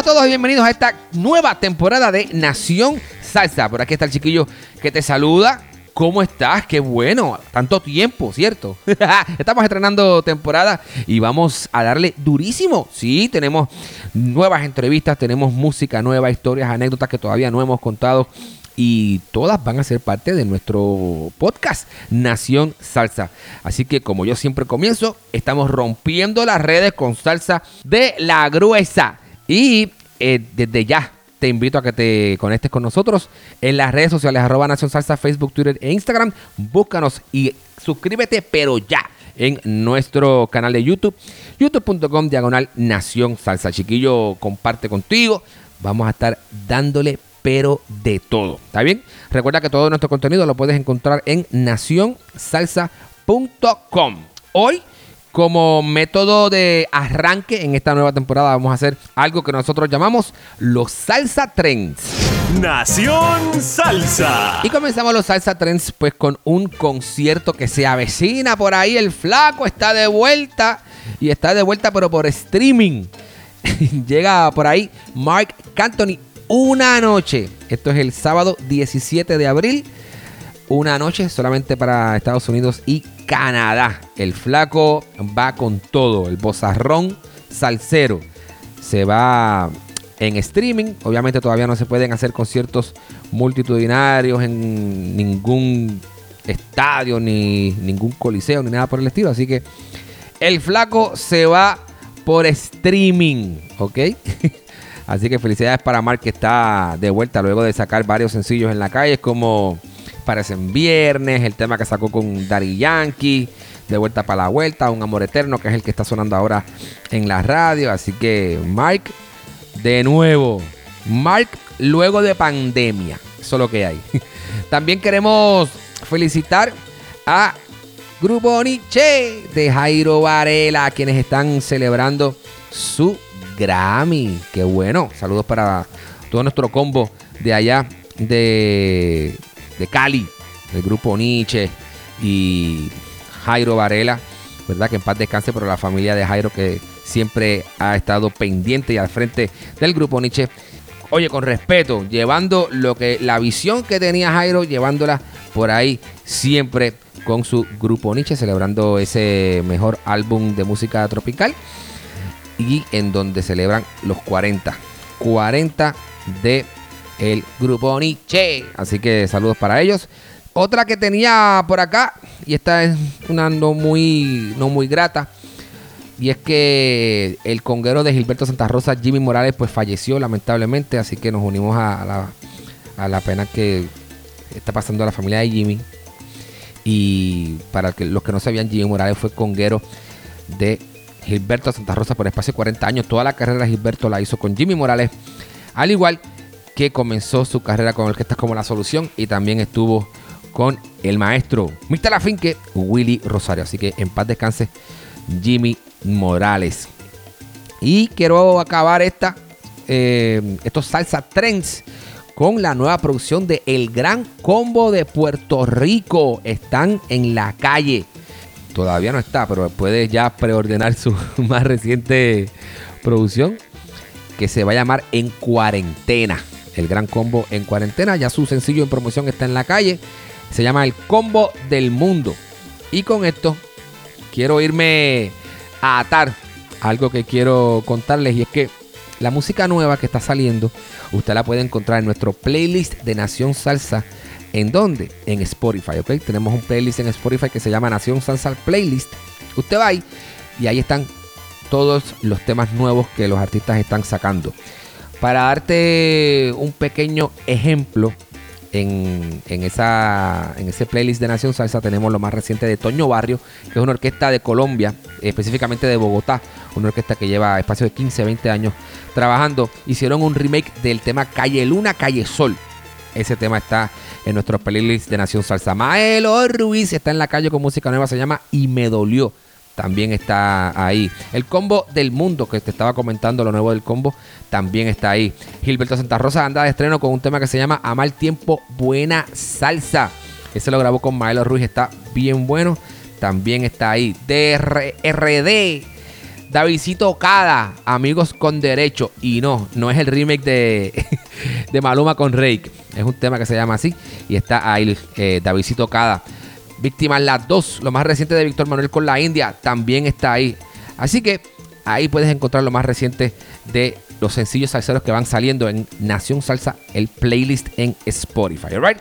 A todos y bienvenidos a esta nueva temporada de Nación Salsa. Por aquí está el chiquillo que te saluda. ¿Cómo estás? Qué bueno. Tanto tiempo, ¿cierto? Estamos estrenando temporada y vamos a darle durísimo. Sí, tenemos nuevas entrevistas, tenemos música nueva, historias, anécdotas que todavía no hemos contado y todas van a ser parte de nuestro podcast Nación Salsa. Así que como yo siempre comienzo, estamos rompiendo las redes con salsa de la gruesa. Y eh, desde ya te invito a que te conectes con nosotros en las redes sociales arroba Nación Salsa, Facebook, Twitter e Instagram. Búscanos y suscríbete, pero ya en nuestro canal de YouTube, youtube.com diagonal Nación Salsa. Chiquillo, comparte contigo. Vamos a estar dándole pero de todo. ¿Está bien? Recuerda que todo nuestro contenido lo puedes encontrar en nacionsalsa.com. Hoy, como método de arranque en esta nueva temporada, vamos a hacer algo que nosotros llamamos los Salsa Trends. Nación Salsa. Y comenzamos los Salsa Trends pues con un concierto que se avecina por ahí. El flaco está de vuelta y está de vuelta pero por streaming. Llega por ahí Mark Cantony una noche. Esto es el sábado 17 de abril. Una noche solamente para Estados Unidos y Canadá. El flaco va con todo. El bozarrón salsero. Se va en streaming. Obviamente todavía no se pueden hacer conciertos multitudinarios en ningún estadio, ni ningún coliseo, ni nada por el estilo. Así que el flaco se va por streaming. ¿Ok? Así que felicidades para Mark que está de vuelta luego de sacar varios sencillos en la calle como Parecen Viernes, el tema que sacó con Daddy Yankee, de vuelta para la vuelta, Un Amor Eterno, que es el que está sonando ahora en la radio. Así que Mark, de nuevo, Mark luego de pandemia, eso es lo que hay. También queremos felicitar a Grupo Nietzsche de Jairo Varela, quienes están celebrando su Grammy. Qué bueno. Saludos para todo nuestro combo de allá de, de Cali, del grupo Nietzsche y Jairo Varela. ¿Verdad? Que en paz descanse, pero la familia de Jairo que siempre ha estado pendiente y al frente del grupo Nietzsche. Oye, con respeto, llevando lo que la visión que tenía Jairo, llevándola por ahí siempre con su grupo Nietzsche, celebrando ese mejor álbum de música tropical y en donde celebran los 40. 40 de el grupo Nietzsche. Así que saludos para ellos. Otra que tenía por acá, y esta es una no muy, no muy grata, y es que el conguero de Gilberto Santa Rosa, Jimmy Morales, pues falleció lamentablemente, así que nos unimos a, la, a la pena que está pasando a la familia de Jimmy. Y para los que no sabían, Jimmy Morales fue conguero de Gilberto Santa Rosa por espacio de 40 años. Toda la carrera de Gilberto la hizo con Jimmy Morales, al igual que comenzó su carrera con está como la solución y también estuvo con el maestro Mr. La Finque, Willy Rosario. Así que en paz descanse Jimmy Morales. Y quiero acabar esta, eh, estos salsa trends con la nueva producción de El Gran Combo de Puerto Rico. Están en la calle. Todavía no está, pero puede ya preordenar su más reciente producción que se va a llamar En Cuarentena. El Gran Combo en Cuarentena. Ya su sencillo en promoción está en la calle. Se llama El Combo del Mundo. Y con esto quiero irme a atar algo que quiero contarles y es que la música nueva que está saliendo, usted la puede encontrar en nuestro playlist de Nación Salsa. ¿En dónde? En Spotify, ¿ok? Tenemos un playlist en Spotify que se llama Nación Salsa Playlist. Usted va ahí y ahí están todos los temas nuevos que los artistas están sacando. Para darte un pequeño ejemplo, en, esa, en ese playlist de Nación Salsa tenemos lo más reciente de Toño Barrio, que es una orquesta de Colombia, específicamente de Bogotá, una orquesta que lleva espacio de 15, 20 años trabajando. Hicieron un remake del tema Calle Luna, Calle Sol. Ese tema está en nuestro playlist de Nación Salsa. Maelo Ruiz está en la calle con música nueva, se llama Y me dolió también está ahí. El combo del mundo, que te estaba comentando, lo nuevo del combo, también está ahí. Gilberto Santa Rosa anda de estreno con un tema que se llama A Mal Tiempo, Buena Salsa. Ese lo grabó con Maelo Ruiz, está bien bueno. También está ahí. DRD. Davidcito Okada, amigos con derecho. Y no, no es el remake de, de Maluma con Rake. Es un tema que se llama así. Y está ahí eh, Okada. Víctimas las dos, lo más reciente de Víctor Manuel con la India, también está ahí. Así que ahí puedes encontrar lo más reciente de los sencillos salseros que van saliendo en Nación Salsa, el playlist en Spotify. Alright.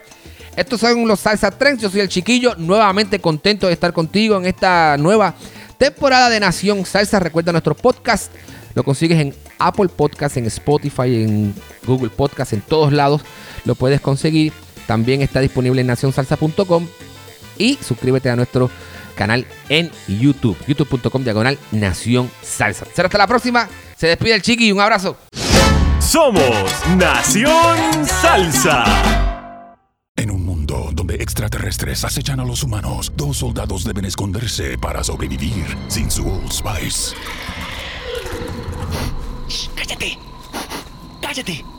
Estos son los Salsa Trends. Yo soy el chiquillo, nuevamente contento de estar contigo en esta nueva temporada de Nación Salsa. Recuerda nuestro podcast. Lo consigues en Apple Podcast, en Spotify, en Google Podcast, en todos lados. Lo puedes conseguir. También está disponible en nacionsalsa.com y suscríbete a nuestro canal en YouTube, youtube.com diagonal Nación Salsa. Será hasta la próxima. Se despide el chiqui y un abrazo. Somos Nación Salsa. En un mundo donde extraterrestres acechan a los humanos, dos soldados deben esconderse para sobrevivir sin su Old Spice. ¡Cállate! ¡Cállate!